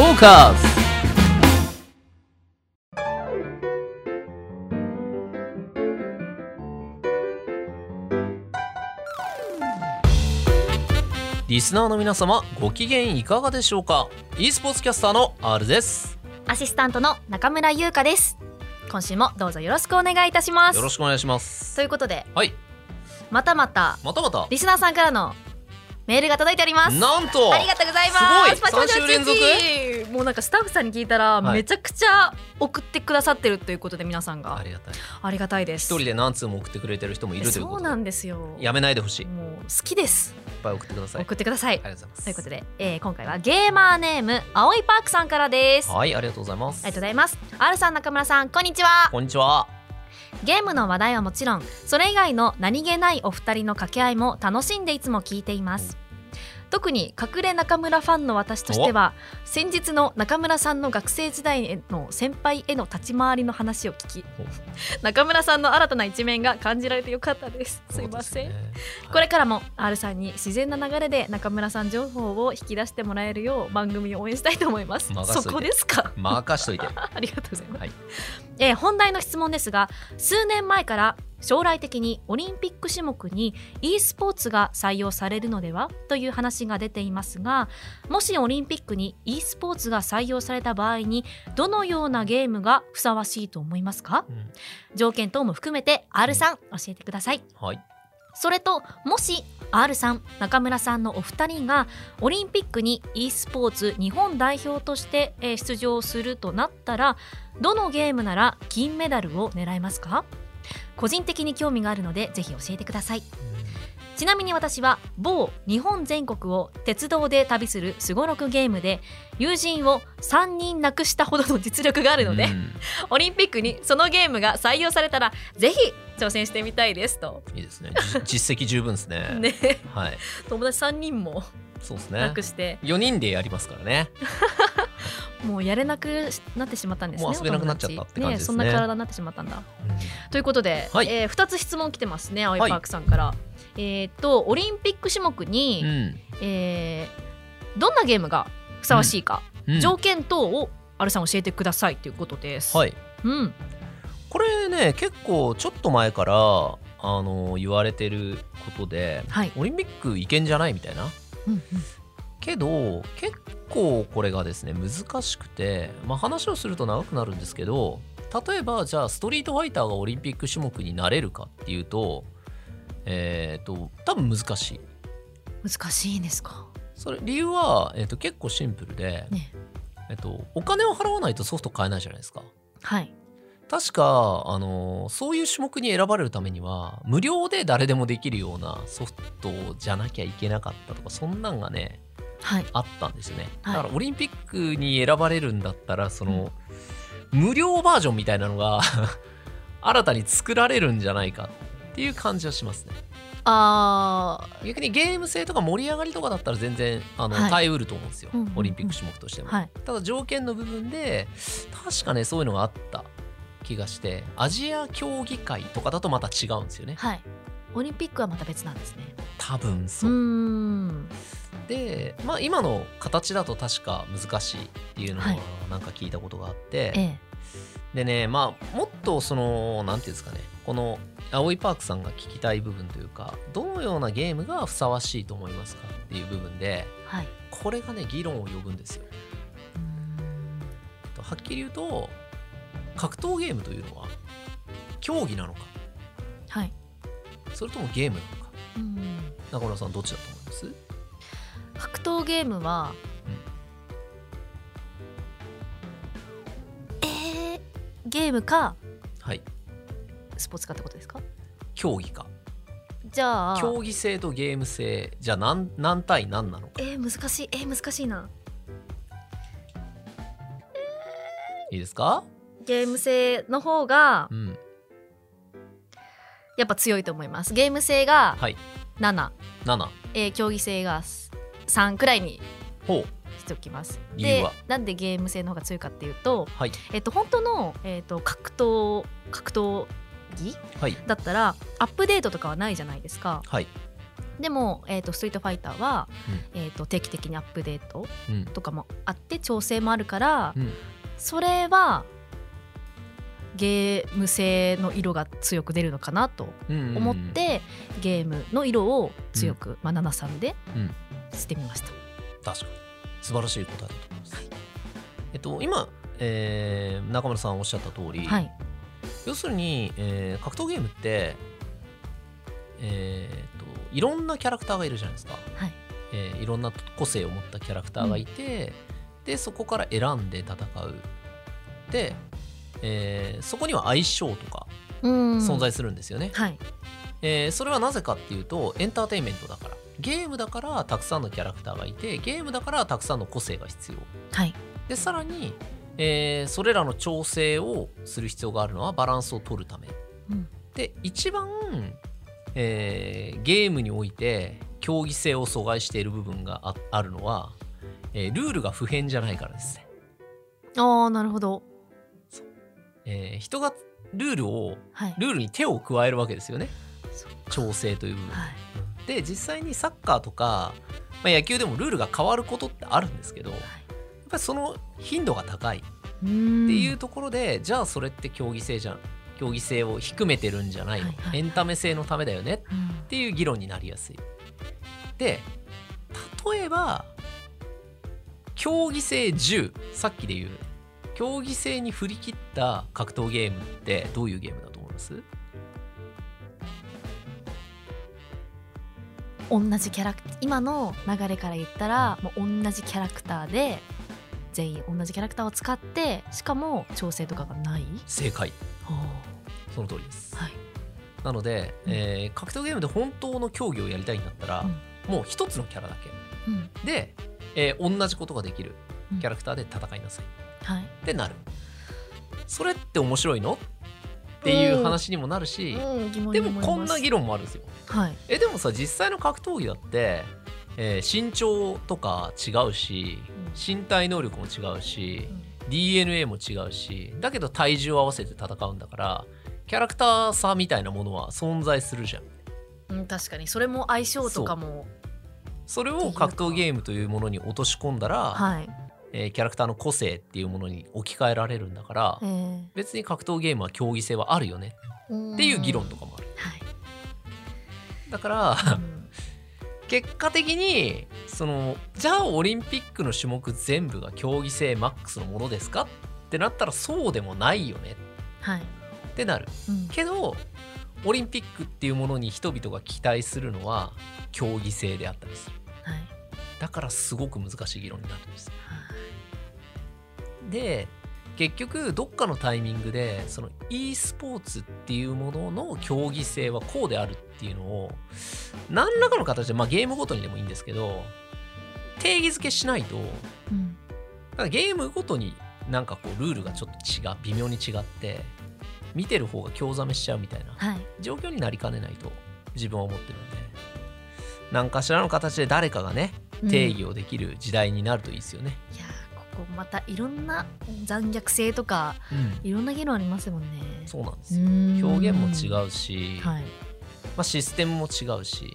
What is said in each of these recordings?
トーカーズリスナーの皆様ご機嫌いかがでしょうか？e スポーツキャスターの R です。アシスタントの中村優香です。今週もどうぞよろしくお願いいたします。よろしくお願いします。ということではい。またまたまたまた。リスナーさんからのメールが届いております。なんとありがとうございます。すごい。パチパチパチ三週連続？もうなんかスタッフさんに聞いたら、はい。めちゃくちゃ送ってくださってるということで皆さんが。ありがたい。ありがたいです。一人で何通も送ってくれてる人もいるというそうなんですよ。やめないでほしい。いっもう好きです。ぱい送ってください。送ってください。ありがとうございますということで、えー今回はゲーマーネーム青いパークさんからです。あはいありがとうございます。りがとうございます。R さん中村さんこんにちは。こんにちはゲームの話題はもちろんそれ以外の何気ないお二人の掛け合いも楽しんでいつも聞いています。特に隠れ中村ファンの私としては先日の中村さんの学生時代への先輩への立ち回りの話を聞き中村さんの新たな一面が感じられてよかったです。すいません、ね。これからも R さんに自然な流れで中村さん情報を引き出してもらえるよう番組を応援したいと思います。そこですか？任しといて。ありがとうございます、はい。えー本題の質問ですが数年前から将来的にオリンピック種目に e スポーツが採用されるのでは？という話が出ていますがもしオリンピックに e スポーツが採用された場合にどのようなゲームがふさわしいと思いますか？うん。条件等も含めて R さん教えてください。はい。それともし R さん中村さんのお二人がオリンピックに e スポーツ日本代表としてえー出場するとなったらどのゲームなら金メダルを狙いますか？個人的に興味があるのでぜひ教えてください。ちなみに私は某日本全国を鉄道で旅するすごろくゲームで友人を3人亡くしたほどの実力があるので、うん。オリンピックにそのゲームが採用されたらぜひ挑戦してみたいですと。いいですね。じ実績十分ですね。ね、はい。友達3人もそうですね。なくして、4人でやりますからね。もうやれなくなってしまったんですねもう遊べなくなっちゃったって感じですね。お友達そんな体になってしまったんだ。ということで、はい。え2つ質問来てますね青い。パはいークさんから、えーっとオリンピック種目に、うん。えーどんなゲームがふさわしいか、うん。条件等をアルさん教えてくださいということです、はい。うん。これね結構ちょっと前からあの言われてることではい、オリンピックいけんじゃないみたいなうんうんけど結構これがですね難しくて、まあ、話をすると長くなるんですけど例えばじゃあストリートファイターがオリンピック種目になれるかっていうとえっ、と多分難しい。難しいんですか？それ理由は、えー、と結構シンプルで、ね。えっとお金を払わないとソフト買えないじゃないですか。はい確か、あのそういう種目に選ばれるためには無料で誰でもできるようなソフトじゃなきゃいけなかったとかそんなんがねはい。あったんですよね。はい。だからオリンピックに選ばれるんだったらその、無料バージョンみたいなのが 新たに作られるんじゃないかっていう感じはしますね。あ逆にゲーム性とか盛り上がりとかだったら全然あの、はい。耐えうると思うんですよ、うんうんうん。オリンピック種目としても、ーはい。ただ条件の部分で確かねそういうのがあった気がしてアジア競技会とかだとまた違うんですよね。はい。オリンピックはまた別なんですね。多分そう。でまあ今の形だと確か難しいっていうのははい。なんか聞いたことがあって、ええ。でねまあもっとそのなんていうんですかねこの青いパークさんが聞きたい部分というかどのようなゲームがふさわしいと思いますかっていう部分ではい。これがね議論を呼ぶんですよ。はっきり言うと格闘ゲームというのは競技なのかはい。それともゲームなのか。うん中村さんどっちだと思います？格闘ゲームは、えー、ゲームかはい。スポーツかってことですか？競技か。じゃあ競技性とゲーム性じゃあ何何対何なのか。えー、難しい。えー、難しいな。いいですか？ゲーム性の方がうん。やっぱ強いと思います。ゲーム性がはい。7、7えー競技性が3くらいにほう。しておきます。でなんでゲーム性の方が強いかっていうとはい。えっと本当の、えっと格闘格闘技はい。だったらアップデートとかはないじゃないですか。はい。でも、えー、とストリートファイターは、えー、と定期的にアップデートうん。とかもあって調整もあるから、うん。それはゲーム性の色が強く出るのかなとうん思って、ゲームの色を強く、まあ、73でうん。してみました。確かに。素晴らしい答えだと思います、えっと今、えー中村さんおっしゃった通り、はい、要するに、えー格闘ゲームってえーといろんなキャラクターがいるじゃないですか、はい。えーいろんな個性を持ったキャラクターがいて、でそこから選んで戦う。で、えーそこには相性とかうん。存在するんですよね、はい。えーそれはなぜかっていうとエンターテインメントだから。ゲームだからたくさんのキャラクターがいてゲームだからたくさんの個性が必要。はい。でさらに、えーそれらの調整をする必要があるのはバランスを取るため、うん。で一番、えーゲームにおいて競技性を阻害している部分がああるのは、えールールが不変じゃないからですね、ああなるほどえー人がルールをはい。ルールに手を加えるわけですよね。調整という部分、はい。で実際にサッカーとか、まあ、野球でもルールが変わることってあるんですけどやっぱりその頻度が高い。っていうところで、じゃあそれって競技性じゃん競技性を低めてるんじゃないの、はいはい。エンタメ性のためだよね。うん。っていう議論になりやすい。で例えば競技性10さっきで言う競技性に振り切った格闘ゲームってどういうゲームだと思います？同じキャラク今の流れから言ったらもう同じキャラクターで全員同じキャラクターを使ってしかも調整とかがない？正解。その通りです。はい。なので、うん。えー格闘ゲームで本当の競技をやりたいんだったら、もう一つのキャラだうん。けで、えー同じことができるうん。キャラクターで戦いなさいはい。ってなる。それって面白いの？っていう話にもなるし、うん。疑問でもこんな議論もあるんですよ。はい。えでもさ実際の格闘技だって、えー身長とか違うし身体能力も違うし DNA も違うしだけど体重を合わせて戦うんだからキャラクター差みたいなものは存在するじゃん。うん、確かに。それも相性とかも。それを格闘ゲームというものに落とし込んだら、はい、えーキャラクターの個性っていうものに置き換えられるんだから、えー別に格闘ゲームは競技性はあるよねっていう議論とかもある。はい。だからうん。結果的にそのじゃあオリンピックの種目全部が競技性マックスのものですかってなったらそうでもないよね。はい。ってなる。うん。けどオリンピックっていうものに人々が期待するのは競技性であったりする。はい。だからすごく難しい議論になるんです。はいで結局どっかのタイミングでその e スポーツっていうものの競技性はこうであるっていうのを何らかの形で、まあ、ゲームごとにでもいいんですけど定義づけしないとうん。だゲームごとになんかこうルールがちょっと違う微妙に違って見てる方が興ざめしちゃうみたいなはい。状況になりかねないと自分は思ってるんで。何かしらの形で誰かがね定義をできる時代になるといいですよね。いやーここまたいろんな残虐性とかうん。いろんな議論ありますもんね。そうなんですよ。表現も違ううし、はい。まあ、システムも違うし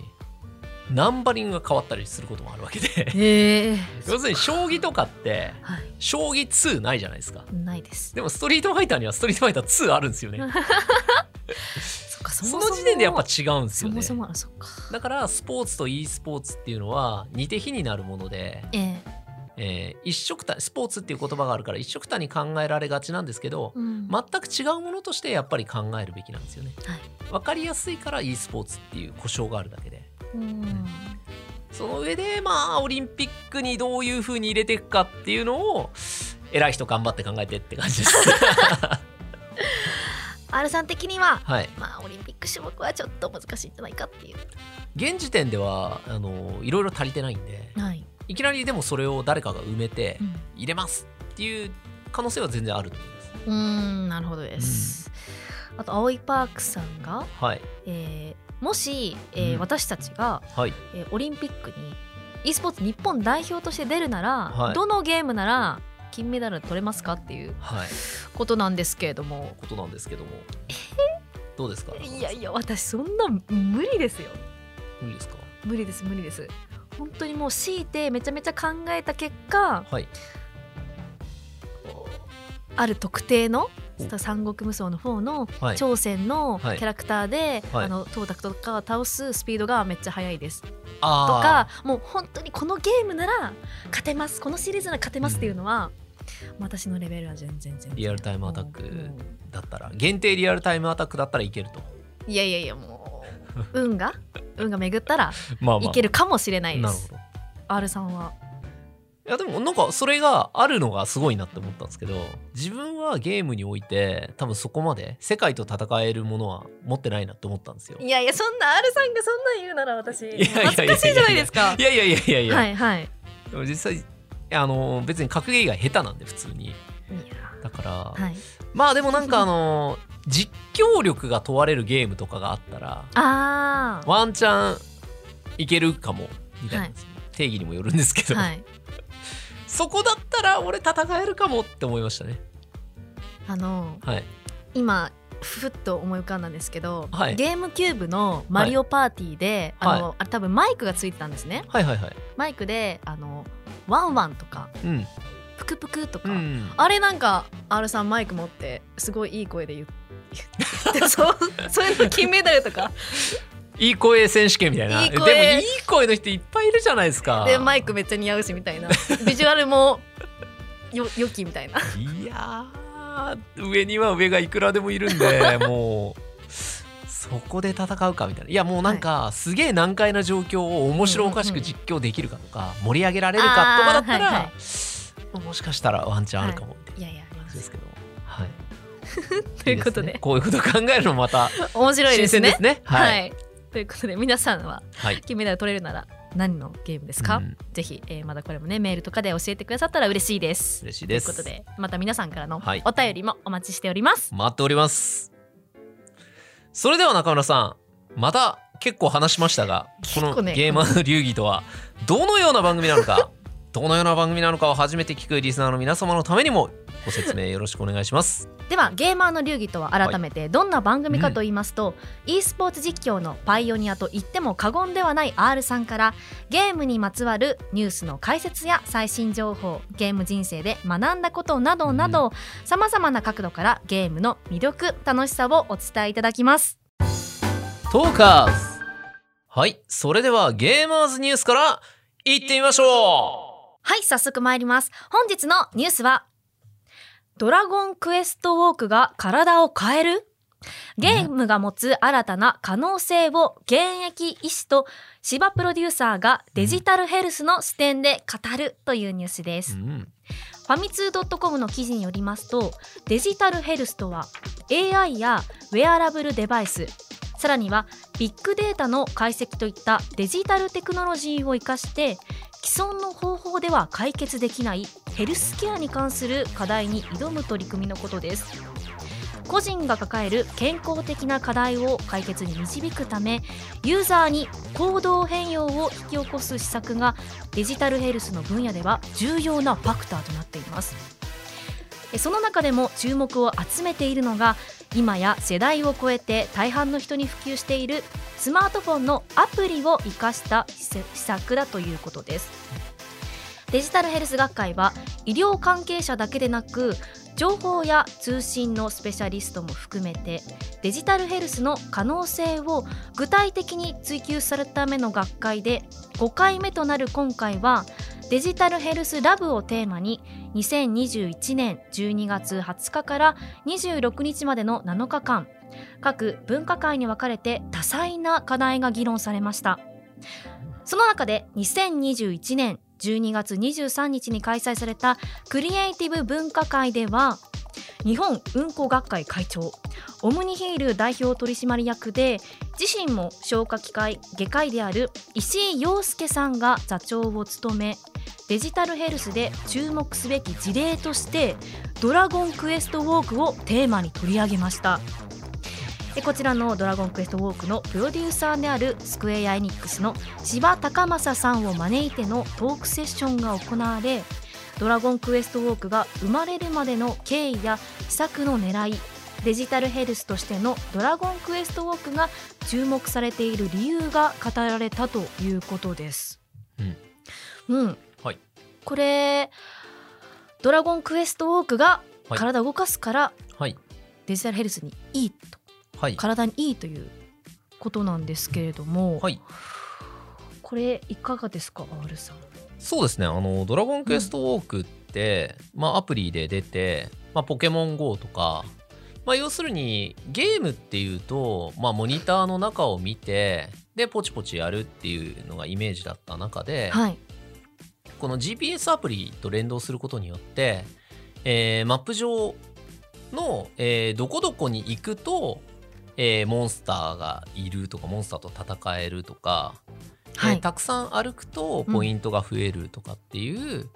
ナンバリングが変わったりすることもあるわけで。へえ 要するに将棋とかってはい。将棋2ないじゃないですか。ないです。でもストリートファイターにはストリートファイター2あるんですよね。その時点でやっぱ違うんですよね。そもそもあそっか。だからスポーツと e スポーツっていうのは似て非になるもので、えええー一色たスポーツっていう言葉があるから一色たに考えられがちなんですけどうん。全く違うものとしてやっぱり考えるべきなんですよね。はい。分かりやすいから e スポーツっていう故障があるだけで。うん。その上でまあオリンピックにどういう風に入れていくかっていうのを偉い人頑張って考えてって感じです。R さん的にははい。まあオリンピック種目はちょっと難しいんじゃないかっていう。現時点ではあのいろいろ足りてないんで。はい、いきなりでもそれを誰かが埋めてうん。入れますっていう可能性は全然あると思います。うーんなるほどです、あと青いパークさんが、はい。えーもし、えーうん。私たちが、はい。えーオリンピックに e スポーツ日本代表として出るなら、はい。どのゲームなら金メダル取れますかっていうはい。ことなんですけれども。ことなんですけども。どうですか？いやいや私そんな無理ですよ。無理ですか？無理です無理です本当にもう強いてめちゃめちゃ考えた結果はい。ある特定のお。三国無双の方のはい。朝鮮のキはい。ャラクターで、はい。あのトータクとかを倒すスピードがめっちゃ速いです。とあかもう本当にこのゲームなら勝てます。このシリーズなら勝てますっていうのは、私のレベルは全然全然。リアルタイムアタックだったら。限定リアルタイムアタックだったらいけると。ういやいやいやもう運が運が巡ったらまあいけるかもしれないです、なるほど。R さんは？いやでもなんかそれがあるのがすごいなって思ったんですけど自分はゲームにおいて多分そこまで世界と戦えるものは持ってないなって思ったんですよ。いやいやそんな R さんがそんなん言うなら私やいやいやいや。恥ずかしいじゃないですか。いやいやいやいやいや、はいはい。でも実際あの別に格ゲーが下手なんで普通に。いやだから、はい。まあでもなんかあの実況力が問われるゲームとかがあったらあー。ワンチャンいけるかもみたいな、はい。定義にもよるんですけど、はい。そこだったら俺戦えるかもって思いましたね。あのはい。今ふっと思い浮かんだんですけど、はい。ゲームキューブのマリオパーティーで、はい。あのあれ多分マイクがついてたんですね。はいはいはい。マイクであのワンワンとかうん。プクプクとか、うん。あれなんか R さんマイク持ってすごいいい声で言って そうそういうの金メダルとか。いい声選手権みたいな。いい声。でもいい声の人いっぱいいるじゃないですか。でマイクめっちゃ似合うしみたいな。ビジュアルもよ良きみたいな。いやー上には上がいくらでもいるんで もうそこで戦うかみたいな。いやもうなんか、すげえ難解な状況を面白おかしく実況できるかとか、盛り上げられるかとかだったら、もしかしたらワンチャンあるかもみたいな感じですけど、はい、ということで。ね。こういうこと考えるのもまた 面白いですね。新鮮ですね。は、はい。い、ということで皆さんははい。金メダル取れるなら何のゲームですか、うん。ぜひ、えーまだこれもねメールとかで教えてくださったら嬉しいです。嬉しいです。ということでまた皆さんからのはい。お便りもお待ちしております、待っております。それでは中村さんまた結構話しましたがこのゲーマーの流儀とはどのような番組なのかどのような番組なのかを初めて聞くリスナーの皆様のためにもご説明よろしくお願いします。ではゲーマーの流儀とは改めてどんな番組かと言いますと、e スポーツ実況のパイオニアと言っても過言ではない R さんからゲームにまつわるニュースの解説や最新情報ゲーム人生で学んだことなどなどさまざまな角度からゲームの魅力楽しさをお伝えいただきます。トーカーズ。はいそれではゲーマーズニュースからいってみましょはい早速参ります。本日のニュースはドラゴンクエストウォークが体を変える？ゲームが持つ新たな可能性を現役医師と芝プロデューサーがデジタルヘルスの視点で語るというニュースです。う、うん、ファミツー .com の記事によりますとデジタルヘルスとは AI やウェアラブルデバイスさらにはビッグデータの解析といったデジタルテクノロジーを生かして既存の方法では解決できないヘルスケアに関する課題に挑む取り組みのことです。個人が抱える健康的な課題を解決に導くためユーザーに行動変容を引き起こす施策がデジタルヘルスの分野では重要なファクターとなっています。その中でも注目を集めているのが今や世代を超えて大半の人に普及しているスマートフォンのアプリを生かした施策だということです。デジタルヘルス学会は医療関係者だけでなく情報や通信のスペシャリストも含めてデジタルヘルスの可能性を具体的に追求されるための学会で5回目となる今回はデジタルヘルスラブをテーマに2021年12月20日から26日までの7日間各分科会に分かれて多彩な課題が議論されました。その中で2021年12月23日に開催されたクリエイティブ分科会では日本うんこ学会会長オムニヒール代表取締役で自身も消化器科外科医である石井陽介さんが座長を務めデジタルヘルスで注目すべき事例としてドラゴンクエストウォークをテーマに取り上げました。でこちらのドラゴンクエストウォークのプロデューサーであるスクエア・エニックスの柴高正さんを招いてのトークセッションが行われドラゴンクエストウォークが生まれるまでの経緯や施策の狙いデジタルヘルスとしてのドラゴンクエストウォークが注目されている理由が語られたということです。うん、うん、はい。これドラゴンクエストウォークがはい体を動かすからはい。デジタルヘルスにいいと。はい体にいいということなんですけれども、はい。これいかがですか R さん？そうですね。あのドラゴンクエストウォークって、まあ、アプリで出て、まあ、ポケモン GO とか、まあ、要するにゲームっていうと、まあ、モニターの中を見てでポチポチやるっていうのがイメージだった中で、はい、この GPS アプリと連動することによって、えーマップ上の、えーどこどこに行くと、えーモンスターがいるとかモンスターと戦えるとか、はい。えーたくさん歩くとポイントが増えるとかっていう、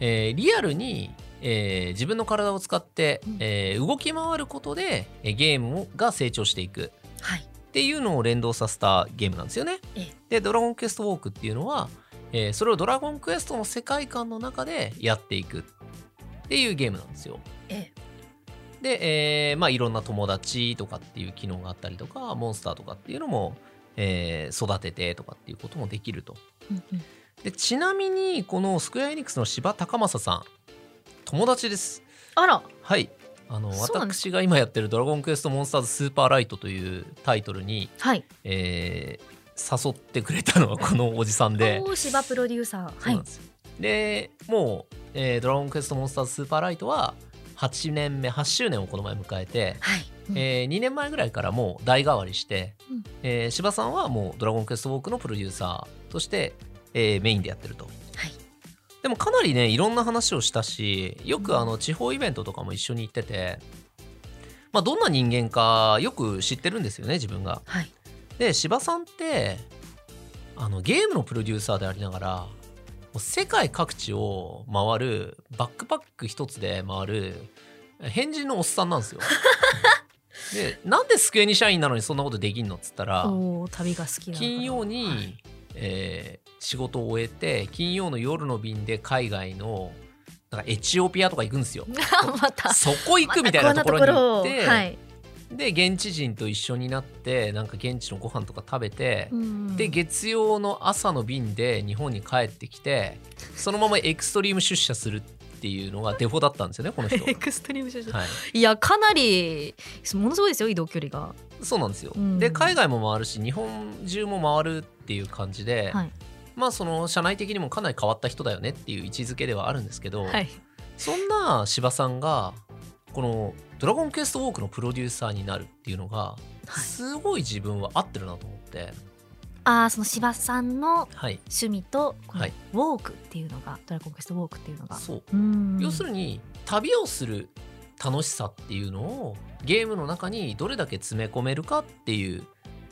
えーリアルに、えー自分の体を使って、うん。えー動き回ることで、えーゲームが成長していく。はい、っていうのを連動させたゲームなんですよね。ええ。で、ドラゴンクエストウォークっていうのは、えーそれをドラゴンクエストの世界観の中でやっていくっていうゲームなんですよ。えで、えーまあいろんな友達とかっていう機能があったりとか、モンスターとかっていうのも、えー育ててとかっていうこともできると。で、ちなみにこのスクエアエニックスの柴高正さん、友達です。あら。はい。あの私が今やってる「ドラゴンクエストモンスターズスーパーライト」というタイトルにはい。えー誘ってくれたのはこのおじさんで、芝プロデューサー。はい。でもう、えードラゴンクエストモンスターズスーパーライト」は8年目8周年をこの前迎えて、はい、うん。え2年前ぐらいからもう代替わりして、うん。えー柴さんはもう「ドラゴンクエストウォーク」のプロデューサーとして、えーメインでやってると。はい。でもかなりねいろんな話をしたしよくあの地方イベントとかも一緒に行ってて、まあ、どんな人間かよく知ってるんですよね自分が。はい。で柴さんってあのゲームのプロデューサーでありながら世界各地を回るバックパック一つで回る変人のおっさんなんですよ。でなんで机に社員なのにそんなことできんのっつったら旅が好き金曜に、はい。えー仕事を終えて金曜の夜の便で海外のなんかエチオピアとか行くんですよ。また。そこ行くみたいなところに行って、まはい。で現地人と一緒になってなんか現地のご飯とか食べて、うんで月曜の朝の便で日本に帰ってきてそのままエクストリーム出社するっていうのがデフォだったんですよね この人。エクストリーム出身はい、いやかなりものすごいですよ移動距離が。そうなんですよ。うん。で海外も回るし日本中も回るっていう感じで、はい。まあその社内的にもかなり変わった人だよねっていう位置づけではあるんですけど、はい。そんな柴さんがこの「ドラゴンクエストウォーク」のプロデューサーになるっていうのがはい。すごい自分は合ってるなと思って、ああその柴さんのはい、趣味とはい。ウォークっていうのが、ドラゴンクエストウォークっていうのが。そう。うん。要するに旅をする楽しさっていうのをゲームの中にどれだけ詰め込めるかっていう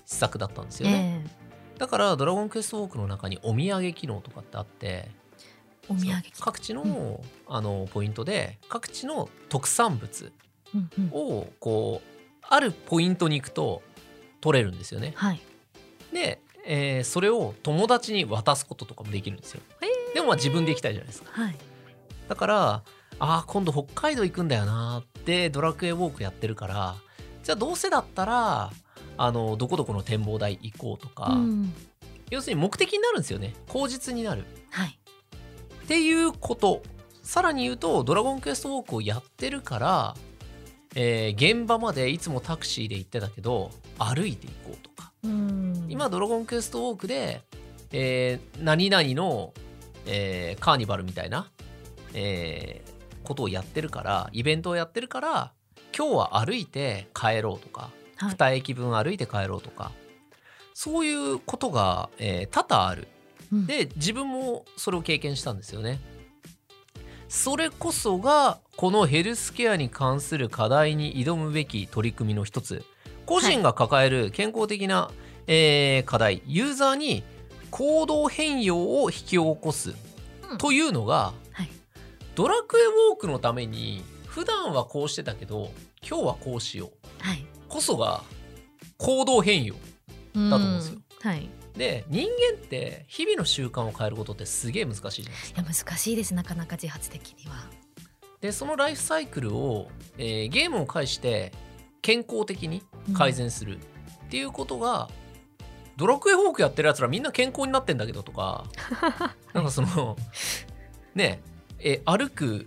施策だったんですよね、えだから「ドラゴンクエストウォーク」の中にお土産機能とかってあってえお土産各地の,、あのポイントで各地の特産物うんうん。をこうあるポイントに行くと取れるんですよね。はい。で、えーそれを友達に渡すこととかもできるんですよ。へでもまあ自分で行きたいじゃないですか。はい。だからあー今度北海道行くんだよなーってドラクエウォークやってるからじゃあどうせだったらあのどこどこの展望台行こうとか、うん。要するに目的になるんですよね。口実になる。はい。っていうこと。さらに言うと「ドラゴンクエストウォーク」をやってるから、えー現場までいつもタクシーで行ってたけど歩いて行こうとか。うん今「ドラゴンクエストウォークで」えー何々の、えーカーニバルみたいな、えーことをやってるからイベントをやってるから今日は歩いて帰ろうとか、はい。2駅分歩いて帰ろうとかそういうことが、えー多々ある。うん。で自分もそれを経験したんですよね。それこそがこのヘルスケアに関する課題に挑むべき取り組みの一つ個人が抱える健康的な、えー課題。ユーザーに行動変容を引き起こすうん。というのが、はい。ドラクエウォークのために普段はこうしてたけど今日はこうしよう。はい。こそが行動変容だと思うんですよ。はい。で人間って日々の習慣を変えることってすげえ難しいじゃないですか。いや難しいです。なかなか自発的には。でそのライフサイクルを、えーゲームを介して健康的に改善するっていうことが、ドラクエウォークやってるやつらみんな健康になってんだけどとか なんかそのねえ歩く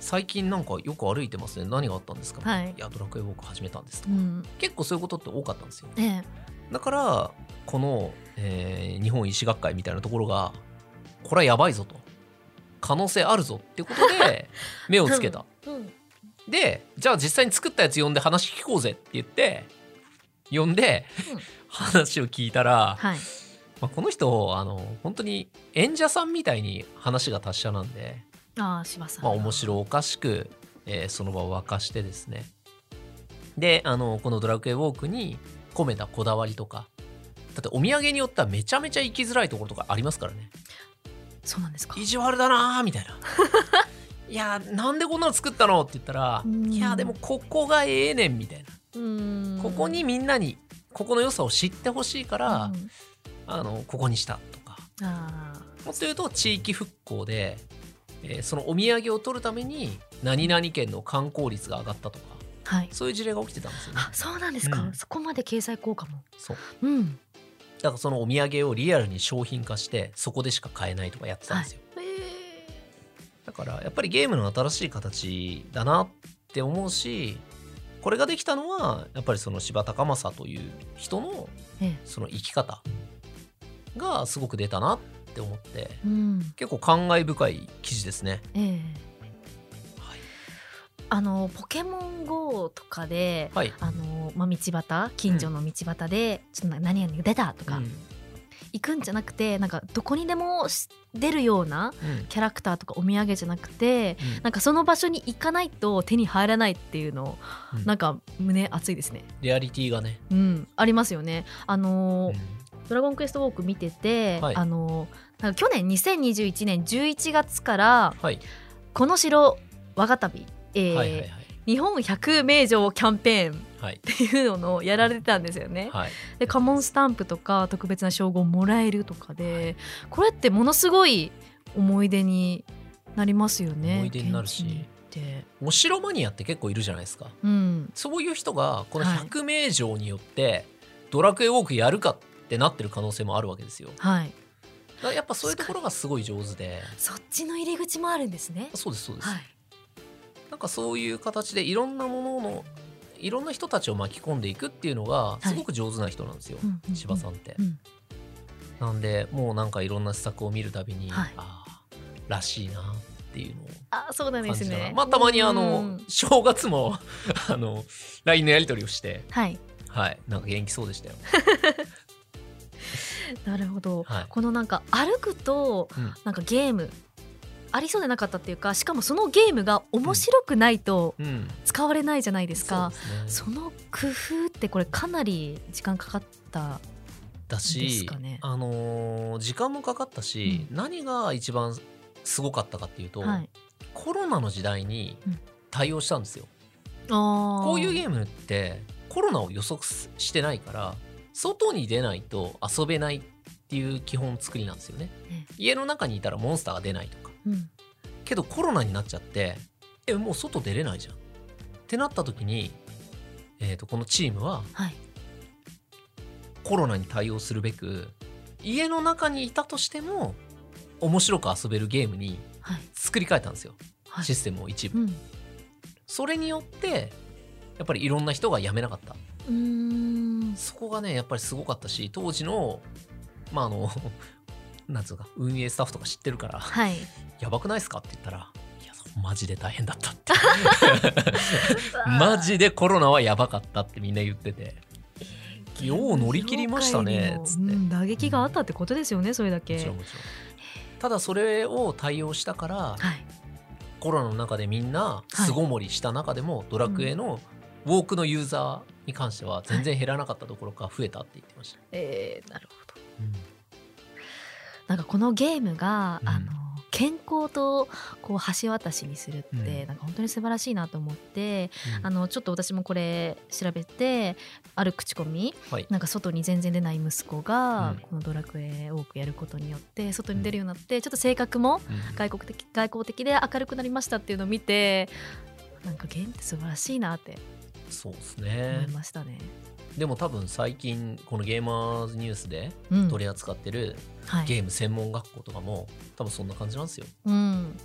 最近なんかよく歩いてますね。何があったんですか、はい。やドラクエウォーク始めたんですとか、うん。結構そういうことって多かったんですよ。えだからこの、えー日本医師学会みたいなところがこれはやばいぞと。可能性あるぞっていうことで 目をつけた。えうんでじゃあ実際に作ったやつ呼んで話聞こうぜって言って呼んで、うん。話を聞いたら、はい。まあ、この人あの本当に演者さんみたいに話が達者なんで、ああ柴さんまあ、面白おかしく、えーその場を沸かしてですね。であのこの「ドラクエウォーク」に込めたこだわりとかだってお土産によってはめちゃめちゃ行きづらいところとかありますからね。そうなんですか。意地悪だなーみたいな いやーなんでこんなの作ったのって言ったらうん。いやーでもここがええねんみたいな。うん。ここにみんなにここの良さを知ってほしいから、うん。あのここにしたとか。あもっと言うと地域復興で、えーそのお土産を取るために何々県の観光率が上がったとか。あはい。そういう事例が起きてたんですよね。あそうなんですか、うん。そこまで経済効果も。そう。うん。だからそのお土産をリアルに商品化してそこでしか買えないとかやってたんですよ、えだからやっぱりゲームの新しい形だなって思うしこれができたのはやっぱりその柴高政という人のええ。その生き方がすごく出たなって思ってうん。結構感慨深い記事ですね。ええ。はい、あのポケモン GO とかではい。あの、まあ、道端近所の道端で、ちょっと何々が出たとか、うん行くんじゃなくてなんかどこにでもし出るようなうん。キャラクターとかお土産じゃなくてうん。なんかその場所に行かないと手に入らないっていうのうん。なんか胸熱いですね。リアリティがね、うん、ありますよね。あのーうん。ドラゴンクエストウォーク見てて、はい。あのーなんか去年2021年11月からはい。この城我が旅、えーはいはいはい。日本100名城キャンペーンっはいていうのをやられてたんですよね。はいでカモンスタンプとか特別な称号もらえるとかで、これってものすごい思い出になりますよね。思い出になるしお城マニアって結構いるじゃないですかうん、そういう人がこのはい100名城によってドラクエウォークやるかってなってる可能性もあるわけですよはい。らやっぱそういうところがすごい上手でそっちの入り口もあるんですね。そうですそうです、はい。なんかそういう形でいろんなもののいろんな人たちを巻き込んでいくっていうのがすごく上手な人なんですよ、うんうんうん柴さんって、うん。なんでもうなんかいろんな施策を見るたびに、はい。ああらしいなっていうのをあ、そうなんですね。らまあたまにあうのん正月も あの LINE のやり取りをしてはい。はい。なんか元気そうでしたよ、なるほど。はい。このなんか歩くとうん。なんかゲームありそうでなかったっていうか、しかもそのゲームが面白くないとうん、使われないじゃないですか。そうですね。その工夫ってこれかなり時間かかった。だですし、かね。あのー時間もかかったし、何が一番すごかったかっていうと、はい。コロナの時代にうん。対応したんですよ、あこういうーゲームってコロナを予測してないから外に出ないと遊べないっていう基本作りなんですよね。ね家の中にいたらモンスターが出ないとかうん。けどコロナになっちゃってえもう外出れないじゃんってなった時に、えー、とこのチームははい。コロナに対応するべく家の中にいたとしても面白く遊べるゲームにはい。作り変えたんですよはいシステムを一部、うん。それによってやっぱりいろんな人が辞めなかったうーん。そこがねやっぱりすごかったし当時のまああのなんつうか運営スタッフとか知ってるからはい。「やばくないですか?」って言ったら「いやマジで大変だった」って マジでコロナはやばかったってみんな言っててよう乗り切りましたねつってうん打撃があったってことですよね、それだもけ。ただそれを対応したからはい。コロナの中でみんな巣ごもりした中でも、ドラクエのウォークのユーザーに関しては全然減らなかったところか増えたって言ってました、えー、なるほど。うんなんかこのゲームが、うん。あの健康とこう橋渡しにするって、うん。なんか本当に素晴らしいなと思って、うん。あのちょっと私もこれ調べてある口コミはい。なんか外に全然出ない息子が、うん。このドラクエウォークやることによって外に出るようになって、ちょっと性格もうん。外国的外交的で明るくなりましたっていうのを見てなんかゲームって素晴らしいなってそうです思いねましたね。でも多分最近このゲーマーズニュースでうん。取り扱ってるはい。ゲーム専門学校とかも多分そんな感じなんですよ。うん。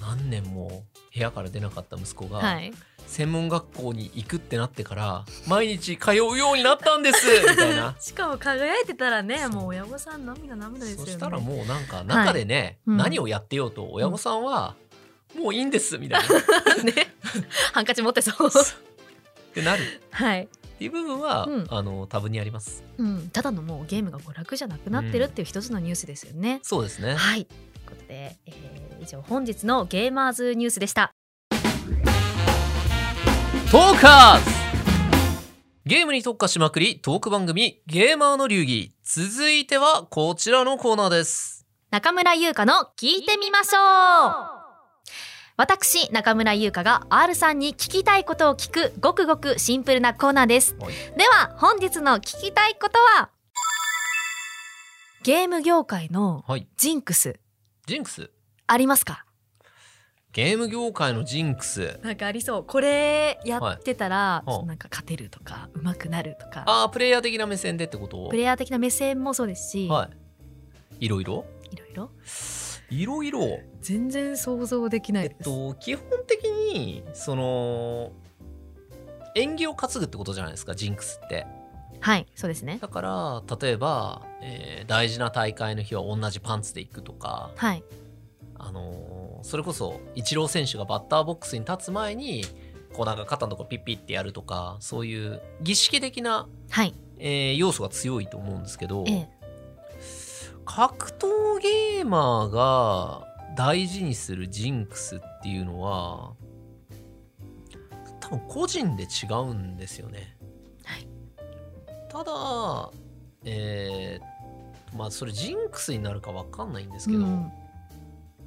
何年も部屋から出なかった息子がはい、専門学校に行くってなってから毎日通うようになったんです みたいな。しかも輝いてたらねもう親御さん涙涙ですよね。そしたらもうなんか中でね、うん。何をやってようと親御さんはもういいんですみたいな。っ ね。ハンカチ持ってそう。てなる。はい、っていう部分は、うん。あの多分にあります。うん、ただのもうゲームが娯楽じゃなくなってるっていう一つのニュースですよね。そうですね。はい。ということで、えー以上本日のゲーマーズニュースでした。トーカーズ。ゲームに特化しまくりトーク番組ゲーマーの流儀。続いてはこちらのコーナーです。中村優香の聞いてみましょう私中村優香が R さんに聞きたいことを聞くごくごくシンプルなコーナーです。はい。では本日の聞きたいことはゲーム業界のはい。ジンクス。ジンクス？ありますか？ゲーム業界のジンクス。なんかありそう。これやってたら、はい。はあなんか勝てるとか上手くなるとか。ああプレイヤー的な目線でってこと？プレイヤー的な目線もそうですし、はい。いろいろ？い、ろいろいろいろ全然想像できなえいです、っと基本的にその縁起を担ぐってことじゃないですかジンクスって。はいそうですね。だから例えば、えー大事な大会の日は同じパンツで行くとか。はい。あのーそれこそイチロー選手がバッターボックスに立つ前にこうなんか肩のとこピッピッってやるとかそういう儀式的な、はい。えー要素が強いと思うんですけど、ええ格闘ゲーマーが大事にするジンクスっていうのは多分個人で違うんですよね。はい。ただえーまあそれジンクスになるか分かんないんですけど、うん。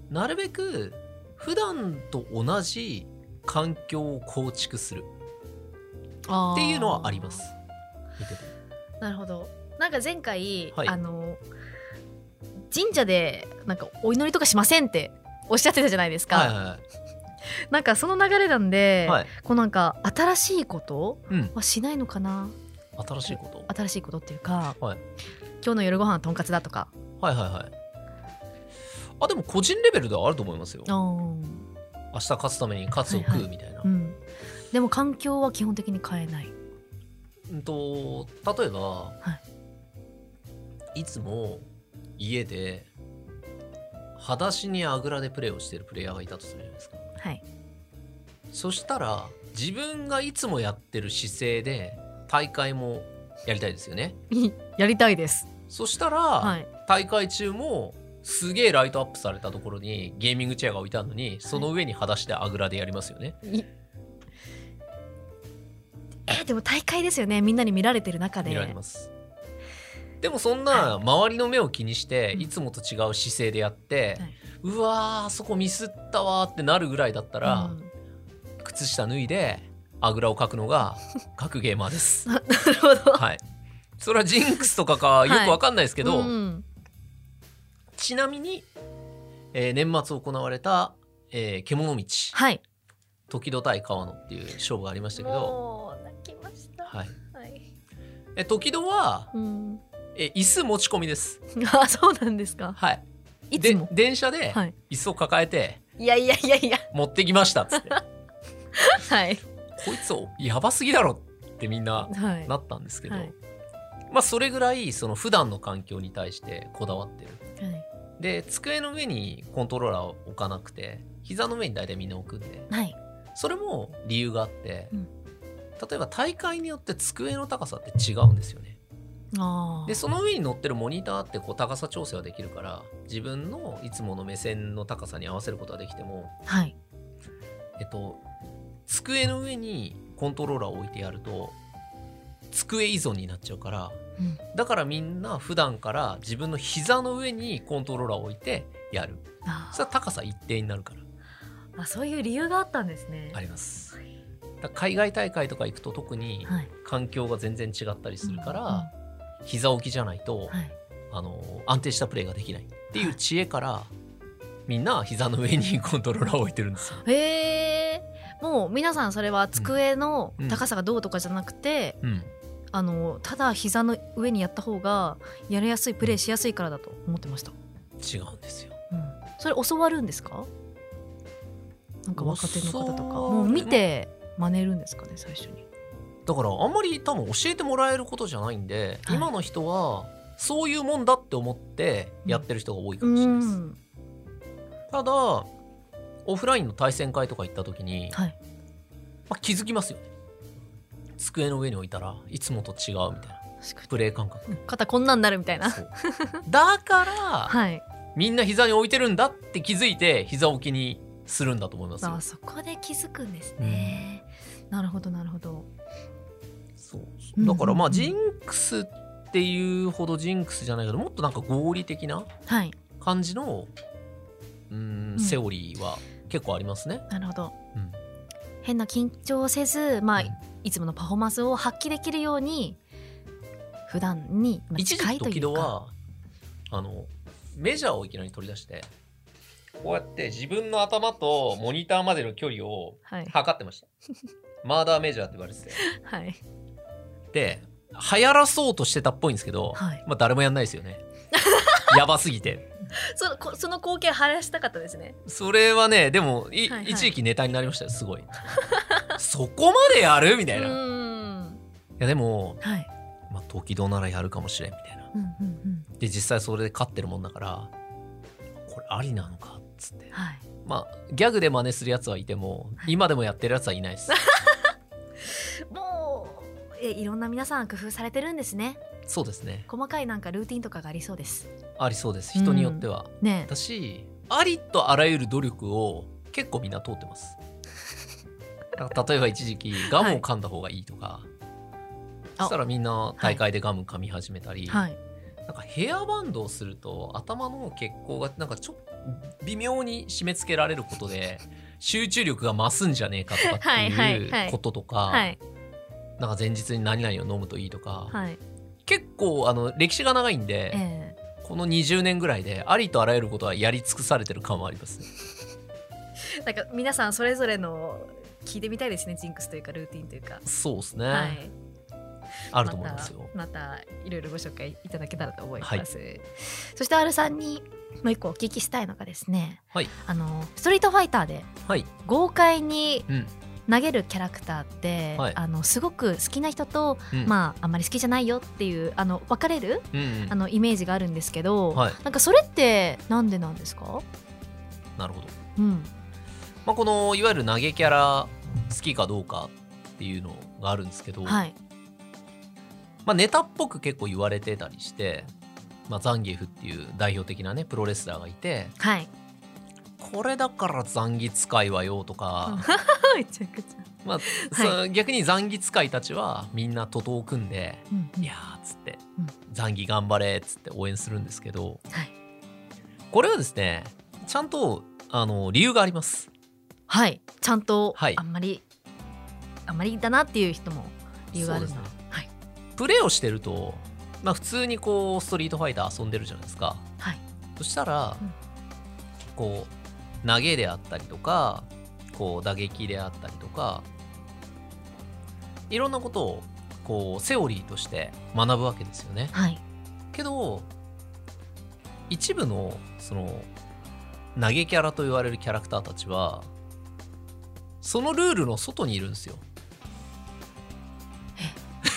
なるべく普段と同じ環境を構築する。っていうのはあります。なるほど。なんか前回、はい。あの神社でなんかお祈りとかしませんっておっしゃってたじゃないですか、はいはいなんかその流れなんで、はい、はいこうなんか新しいことうん、はしないのかな？新しいこと？新しいことっていうか、はい。今日の夜ご飯はとんかつだとか。はいはいはい。あでも個人レベルではあると思いますよ。明日勝つためにカツを食うみたいな、うん。でも環境は基本的に変えない。うんと例えば、、はいつも家で裸足にあぐらでプレーをしてるプレイヤーがいたとするじゃないですか。はい。そしたら自分がいつもやってる姿勢で大会もやりたいですよね。やりたいです。そしたら、はい。大会中もすげえライトアップされたところにゲーミングチェアが置いてあるのにその上に裸足であぐらでやりますよね、い。えでも大会ですよね。みんなに見られてる中で。見られますでもそんな周りの目を気にしてうん。いつもと違う姿勢でやって、はい。うわーあそこミスったわーってなるぐらいだったら、うん。靴下脱いであぐらをかくのが 各ゲーマーです。ななるほど。はい。それはジンクスとかかよくわかんないですけど、うん。ちなみに、えー年末行われた、えー獣道。はい。時戸対川野っていう勝負がありましたけど、もう泣きました。はい、はい、え時戸は、うん、え椅子持ち込みです。あそうなんですか。はい。いつも？で電車ではい。椅子を抱えていやいやいやいや。持ってきましたっつって。はい。こいつをやばすぎだろってみんなはい。なったんですけど、はい。まあそれぐらいその普段の環境に対してこだわってる。はい。で机の上にコントローラーを置かなくて膝の上に大体みんな置くんではい。それも理由があって、うん。例えば大会によって机の高さって違うんですよね。あでその上に乗ってるモニターってこう高さ調整はできるから自分のいつもの目線の高さに合わせることはできてもはい。えっと机の上にコントローラーを置いてやると机依存になっちゃうからうん。だからみんな普段から自分の膝の上にコントローラーを置いてやる。あそれは高さ一定になるから。あそういう理由があったんですね。あります。海外大会とか行くと特にはい。環境が全然違ったりするから、うん膝置きじゃないと、はい。あの安定したプレーができないっていう知恵からみんな膝の上にコントローラーを置いてるんですよ。へえもう皆さんそれは机の高さがどうとかじゃなくて、うん。あのただ膝の上にやった方がやりやすいプレーしやすいからだと思ってました、違うんですよ。うん、それ教わるんですか？なんか若手の方とか。もう見て真似るんですかね最初にだからあんまり多分教えてもらえることじゃないんで、はい。今の人はそういうもんだって思ってやってる人が多いかうもしれないです、ん。ただオフラインの対戦会とか行った時に、はい。まあ、気づきますよね。机の上に置いたらいつもと違うみたいな。プレー感覚。に肩こんなんなるみたいな。だから、はい。みんな膝に置いてるんだって気づいて膝置きにするんだと思いますよ。あそこで気づくんですね、なるほどなるほどそうう。んだからまあジンクスっていうほどジンクスじゃないけどもっとなんか合理的なはい。感じのうーんうん。セオリーは結構ありますね。なるほど。うん。変な緊張せずまあ、うん。いつものパフォーマンスを発揮できるように普段に近い時というか。時々はあのメジャーをいきなり取り出してこうやって自分の頭とモニターまでの距離をはい。測ってました。マーダーメジャーって言われてて。はいで流行らそうとしてたっぽいんですけど、はい。まあ誰もやんないですよね。やばすぎて。そのこその光景晴らしたかったですね。それはねでもい、はいはい。一時期ネタになりましたよすごい。そこまでやる？みたいな。いんやでも、はい。まあ、時戸ならやるかもしれんみたいな。うんうんうん。で実際それで勝ってるもんだからこれありなのか？っつって。はい。まあギャグで真似するやつはいても今でもやってるやつはいないです いろんな皆さん工夫されてるんですね。そうですね。細かいなんかルーティンとかがありそうです。ありそうです。人によっては、ね。だしありとあらゆる努力を結構みんな通ってます。例えば一時期ガムを噛んだ方がいいとか、そしたらみんな大会でガム噛み始めたり、はい。なんかヘアバンドをすると頭の血行がなんかちょっと微妙に締め付けられることで集中力が増すんじゃねえかとかってはいはいはい。いうこととか、はいなんか前日に何々を飲むといいとか、はい。結構あの歴史が長いんで、えこの20年ぐらいでありとあらゆることはやり尽くされてる感はあります。なんか皆さんそれぞれの聞いてみたいですねジンクスというかルーティンというか。そうですね、はい。あると思いますよ。またいろいろご紹介いただけたらと思います、そして R さんにもう一個お聞きしたいのがですね。はい。あのストリートファイターではい、豪快にうん投げるキャラクターって、はいあのすごく好きな人と、うんまああんまり好きじゃないよっていうあの分かれるうんうんあのイメージがあるんですけど、はい、なんかそれってなんでなんですか？なるほど。うん、まあ、このいわゆる投げキャラ好きかどうかっていうのがあるんですけど、はいまあ、ネタっぽく結構言われてたりして、まあ、ザンギエフっていう代表的なねプロレスラーがいてはい。これだからザンギ使いはよとか、めちゃくちゃ。まあそう逆にザンギ使いたちはみんな徒党を組んでうん「いやー」っつってうん「ザンギ頑張れ」っつって応援するんですけどはい。これはですねちゃんとあの理由があります。はい。ちゃんと、はいあんまりあんまりだなっていう人も理由があるんだ。そうですはいプレーをしてると、まあ、普通にこうストリートファイター遊んでるじゃないですか。はい。そしたら、うんこう投げであったりとかこう打撃であったりとかいろんなことをこうセオリーとして学ぶわけですよね。はい。けど一部のその投げキャラと言われるキャラクターたちはそのルールの外にいるんですよ。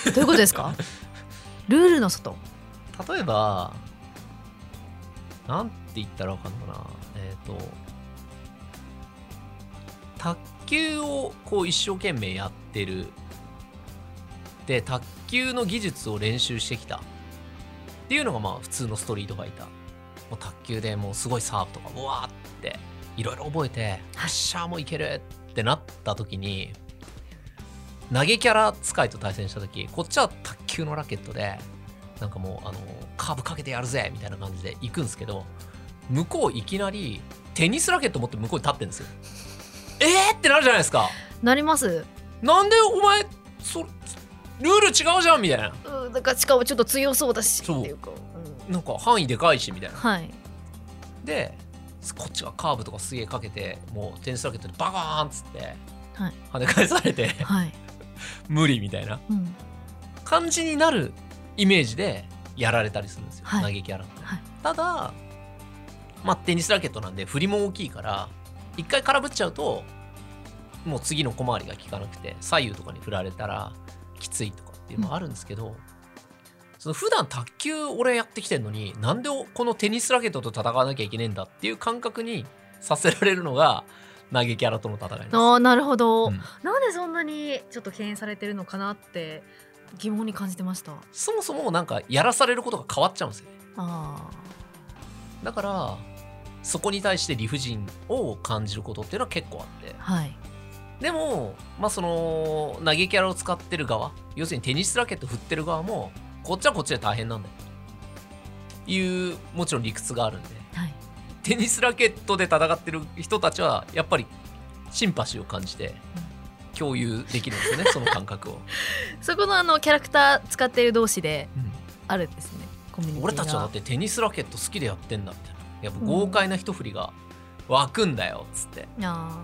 どういうことですか？ルールの外？例えばなんて言ったらわかんのかな？えっ、と卓球をこう一生懸命やってる。で卓球の技術を練習してきた。っていうのがまあ普通のストリートファイター。もう卓球でもうすごいサーブとかうわーっていろいろ覚えてよっしゃーもういけるってなった時に投げキャラ使いと対戦した時こっちは卓球のラケットでなんかもうあのカーブかけてやるぜみたいな感じで行くんですけど向こういきなりテニスラケット持って向こうに立ってるんですよ。えーってなるじゃないですか。なります。なんでお前そルール違うじゃんみたいな。うん、だからしかもちょっと強そうだしってそういうか。うんなんか範囲でかいしみたいな。はい。でこっちがカーブとかすげえかけてもうテニスラケットでバカーンっつってはい跳ね返されてはい 無理みたいなうん感じになるイメージでやられたりするんですよ、はい投げキャラって、はいただまあテニスラケットなんで振りも大きいから一回空振っちゃうともう次の小回りが効かなくて左右とかに振られたらきついとかっていうのはあるんですけど、その普段卓球俺やってきてんのになんでこのテニスラケットと戦わなきゃいけねえんだっていう感覚にさせられるのが投げキャラとの戦いです。ああなるほど、うん。なんでそんなにちょっと敬遠されてるのかなって疑問に感じてました。そもそもなんかやらされることが変わっちゃうんですよ。ね。あだからそこに対して理不尽を感じることっていうのは結構あって。あはいでもまあその投げキャラを使ってる側要するにテニスラケット振ってる側もこっちはこっちで大変なんだよ。というもちろん理屈があるんで。はい。テニスラケットで戦ってる人たちはやっぱりシンパシーを感じて共有できるんですよね その感覚を、そこのあのキャラクター使っている同士でうん。あるんですねコミュニティが。俺たちはだってテニスラケット好きでやってんだみたいなやっぱ豪快な一振りが湧くんだよっつって、あ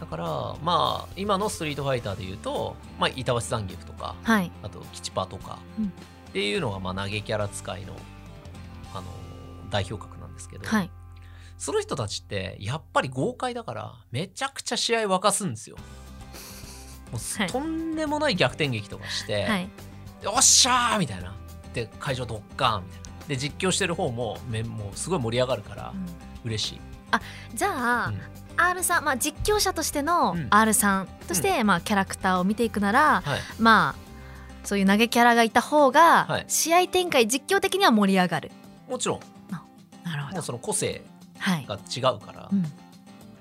だからまあ今のストリートファイターでいうと、まあ、板橋残劇とかーはい。あと吉パとか、うん。っていうのがまあ投げキャラ使いの、あの代表格なんですけど、はい。その人たちってやっぱり豪快だからめちゃくちゃ試合沸かすんですよ。もうとんでもない逆転劇とかして、はい。よっしゃーみたいな。で会場ドッカーンみたいな。で実況してる方もめもうすごい盛り上がるからうん。嬉しい。じゃあ、うん R さん、まあ、実況者としてのうん。R さんとして、まあ、キャラクターを見ていくなら、はい、まあそういう投げキャラがいた方が、はい。試合展開実況的には盛り上がる。もちろん。なるほど。その個性はい、が違うから、うん。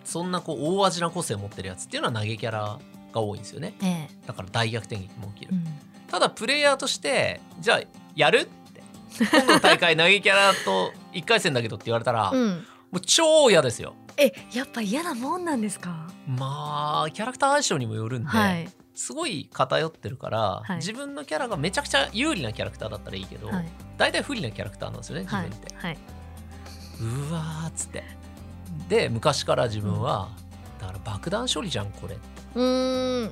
そんなこう大味な個性を持ってるやつっていうのは投げキャラが多いんですよね。ええ。だから大逆転劇も起きる、うん。ただプレイヤーとしてじゃあやるって。今度の大会投げキャラと1回戦だけどって言われたら、もうん、う超嫌ですよえやっぱ嫌なもんなんですか？まあキャラクター相性にもよるんで、はい。すごい偏ってるから、はい。自分のキャラがめちゃくちゃ有利なキャラクターだったらいいけど、はい。大体不利なキャラクターなんですよね自はい。分って、はい。うわーっつって。で昔から自分は、だから爆弾処理じゃんこれうーん。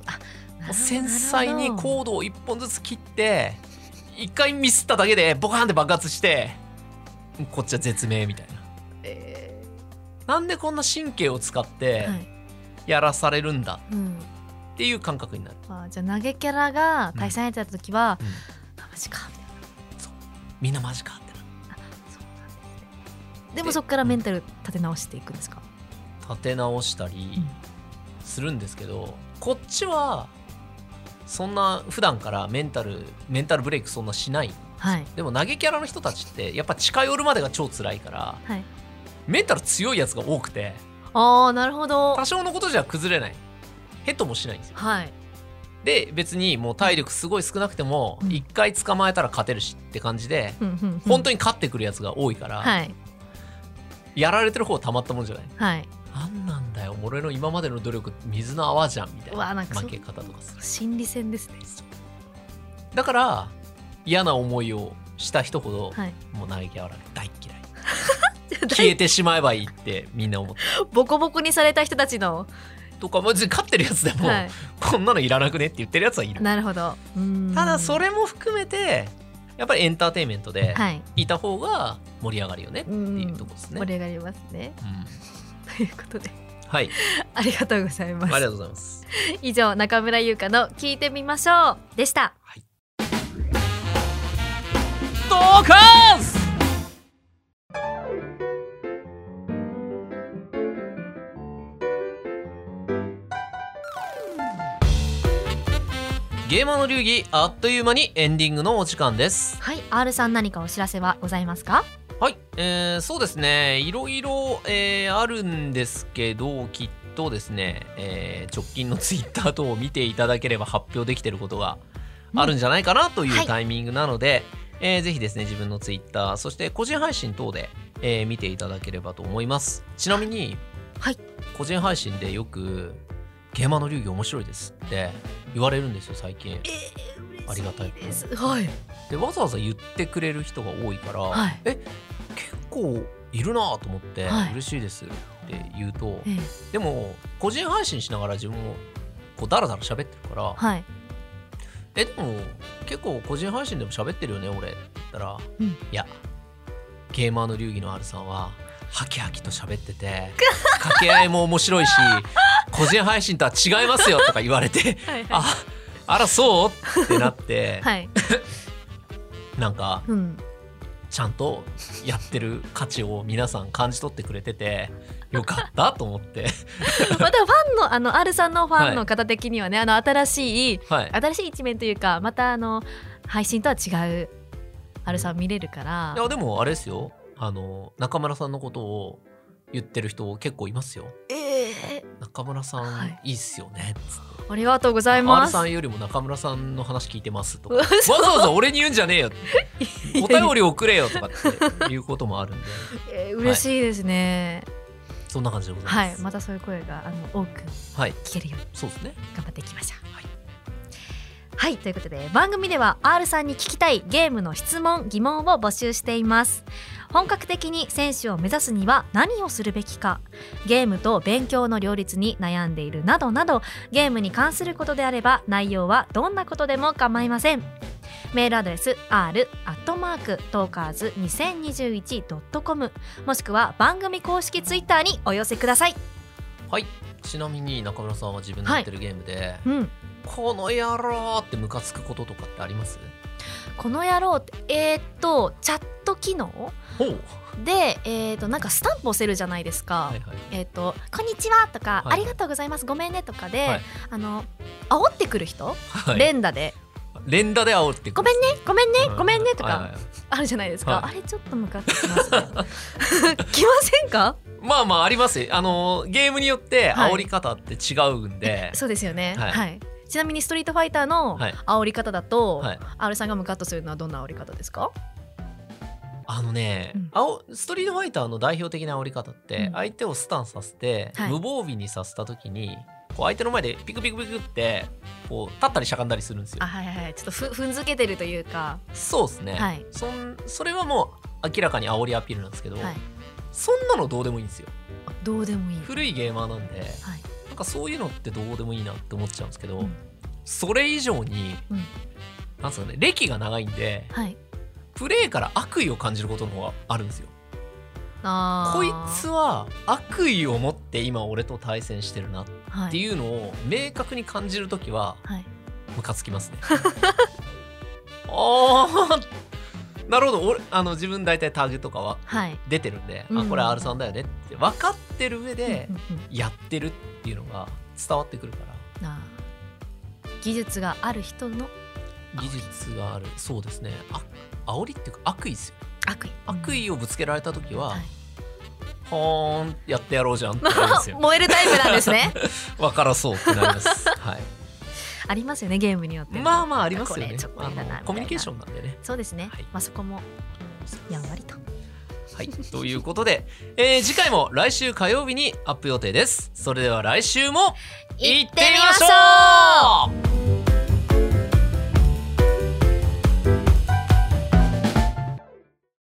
繊細にコードを1本ずつ切って1回ミスっただけでボカーンって爆発してこっちは絶命みたいな。えなんでこんな神経を使ってやらされるんだうん、っていう感覚になる、あじゃあ投げキャラが対戦相手だった時は、うん。あマジか。みたいなみんなマジかってなそうなんですね。でもそこからメンタル立て直していくんですか、立て直したりするんですけど、こっちはそんな普段からメンタルメンタルブレイクそんなしない。はい。でも投げキャラの人たちってやっぱ近寄るまでが超辛いからはいメンタル強いやつが多くてああなるほど。多少のことじゃ崩れない。ヘッドもしないんですよ。はい。で別にもう体力すごい少なくてもうん。一回捕まえたら勝てるしって感じで本当に勝ってくるやつが多いから、はい。やられてる方はたまったもんじゃない？はい。なんなんだよ俺の今までの努力水の泡じゃんみたいな負け方とかする。心理戦ですね。だから嫌な思いをした人ほど、はい。もう投げキャラ大嫌い 消えてしまえばいいってみんな思って。ボコボコにされた人たちの。とか別に勝ってるやつでも、はい。こんなのいらなくねって言ってるやつはいるなるほど。ただそれも含めてやっぱりエンターテインメントではい。いた方が盛り上がるよねっていうところですね。盛。り上がりますね。うん。ということで。はい、ありがとうございます。ありがとうございます。以上中村優香の聞いてみましょうでした。ドカースゲーマーの流儀あっという間にエンディングのお時間です。はい R さん何かお知らせはございますか？はい、えーそうですね。いろいろ、えーあるんですけどきっとですね、えー直近のツイッター等を見ていただければ発表できてることがあるんじゃないかなといはい。うタイミングなので、えーぜひですね自分のツイッターそして個人配信等で、えー見ていただければと思います。ちなみに、はい。個人配信でよく「ゲーマーの流儀面白いです」って言われるんですよ最近。えー、ありがたい。です。はい。でわざわざ言ってくれる人が多いから、はい。え結構いるなと思って、はい。嬉しいですって言うとええ。でも個人配信しながら自分もこうダラダラ喋ってるからはい「えでも結構個人配信でも喋ってるよね俺」って言ったら「うん。いやゲーマーの流儀の R さんはハキハキと喋ってて掛け合いも面白いし個人配信とは違いますよ」とか言われて はい「ああらそう?」ってなって、はい。なんかうん。ちゃんとやってる価値を皆さん感じ取ってくれててよかったと思って。またファンのあの R さんのファンの方的にはね、あの新しいはい。新しい一面というかまたあの配信とは違う R さん見れるから。いやでもあれですよあの中村さんのことを言ってる人結構いますよ。ええ。中村さん、はい。い、いっすよね。ありがとうございます。さんよりも中村さんの話聞いてますとか。うわわざわざ俺に言うんじゃねえよ お便り送れよとかっていうこともあるんで。えー嬉しいですね。そんな感じでございはい、ますまたそういう声があの多くはい、聞けるようにそうですね。頑張っていきましょう。はい。はいということで番組では R さんに聞きたいゲームの質問疑問を募集しています本格的に選手を目指すには何をするべきか。ゲームと勉強の両立に悩んでいるなどなどゲームに関することであれば内容はどんなことでも構いません。メールアドレス r アットマークトーカーズ 2021.com もしくは番組公式ツイッターにお寄せください。はい。ちなみに中村さんは自分のやってるゲームで、うん。この野郎ってムカつくこととかってあります？この野郎ってえーっとチャット機能？で、えー、となんかスタンプ押せるじゃないですか。はいはい。えー、と「こんにちは」とか、はいありがとうございます。ごめんね」とかで、はい。あの煽ってくる人、はい。連打で。連打で煽って「くるごめんねごめんねうん。ごめんね」とかはいはい。はいあるじゃないですか、はい。あれちょっとムカつきますね。きませんか？まあまああります。よあのゲームによってはい煽り方って違うんで、そうですよね。は、はいいちなみにストリートファイターのはい。煽り方だと、はい。R さんがムカッとするのはどんな煽り方ですか？あのね、うん。青ストリートファイターの代表的な煽り方って、うん。相手をスタンさせて、はい。無防備にさせた時にこう相手の前でピクピクピクってこう立ったりしゃがんだりするんですよ。あはいはいはい。ちょっとふ踏んづけてるというか。そうですね、はい。そんそれはもう明らかに煽りアピールなんですけど、はい。そんなのどうでもいいんですよ。あどうでもいい。古いゲーマーなんではいかそういうのってどうでもいいなって思っちゃうんですけど、うん。それ以上に、うん。なんですかね歴が長いんではい。プレイから悪意を感じることの方があるんですよ。こいつは悪意を持って今俺と対戦してるなっはいていうのを明確に感じるときははい。ムカつきますね。あーなるほど。俺あの自分大体タグとかははい。出てるんで、うん。あこれ R さんだよねって分かってる上でやってるっていうのが伝わってくるから。あー技術がある人の技術がある。そうですね。あ煽りっていうか悪意ですよ悪意。悪意をぶつけられた時は、はい。ほーんやってやろうじゃんってなりますよ 燃えるタイプなんですね。分からそうってなります。はいありますよねゲームによってまあまあありますよね。コミュニケーションなんでね。そうですね、はい。まあそこもやんわりと。はい。ということで、えー次回も来週火曜日にアップ予定です。それでは来週も行ってみましょう